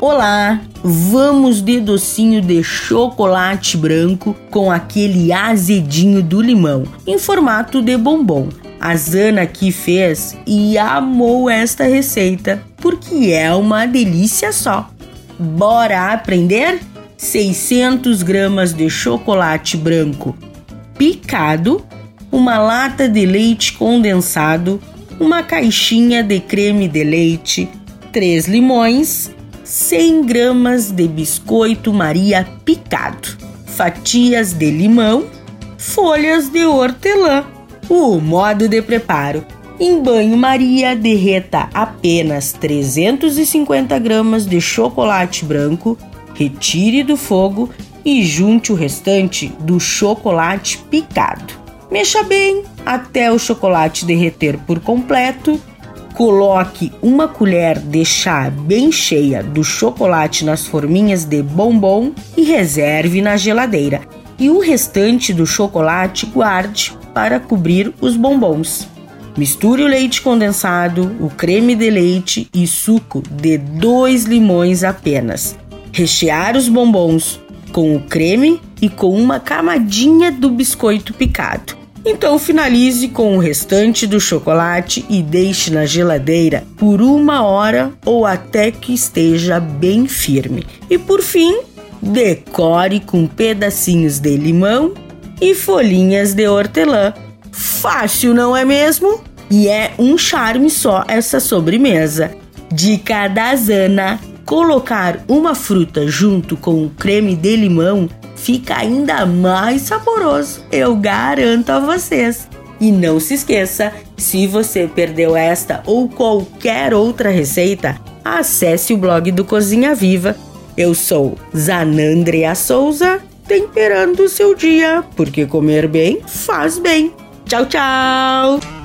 Olá, vamos de docinho de chocolate branco com aquele azedinho do limão, em formato de bombom. A Zana aqui fez e amou esta receita, porque é uma delícia só. Bora aprender? 600 gramas de chocolate branco picado, uma lata de leite condensado, uma caixinha de creme de leite, 3 limões, 100 gramas de biscoito Maria picado, fatias de limão, folhas de hortelã. O modo de preparo: em banho-maria, derreta apenas 350 gramas de chocolate branco, retire do fogo e junte o restante do chocolate picado. Mexa bem até o chocolate derreter por completo. Coloque uma colher de chá bem cheia do chocolate nas forminhas de bombom e reserve na geladeira. E o restante do chocolate guarde para cobrir os bombons. Misture o leite condensado, o creme de leite e suco de dois limões apenas. Rechear os bombons com o creme e com uma camadinha do biscoito picado. Então finalize com o restante do chocolate e deixe na geladeira por uma hora ou até que esteja bem firme. E por fim, decore com pedacinhos de limão e folhinhas de hortelã. Fácil, não é mesmo? E é um charme só essa sobremesa. Dica da Zana: colocar uma fruta junto com o creme de limão fica ainda mais saboroso, eu garanto a vocês. E não se esqueça, se você perdeu esta ou qualquer outra receita, acesse o blog do Cozinha Viva. Eu sou Zanandrea Souza, temperando o seu dia, porque comer bem faz bem. Tchau, tchau!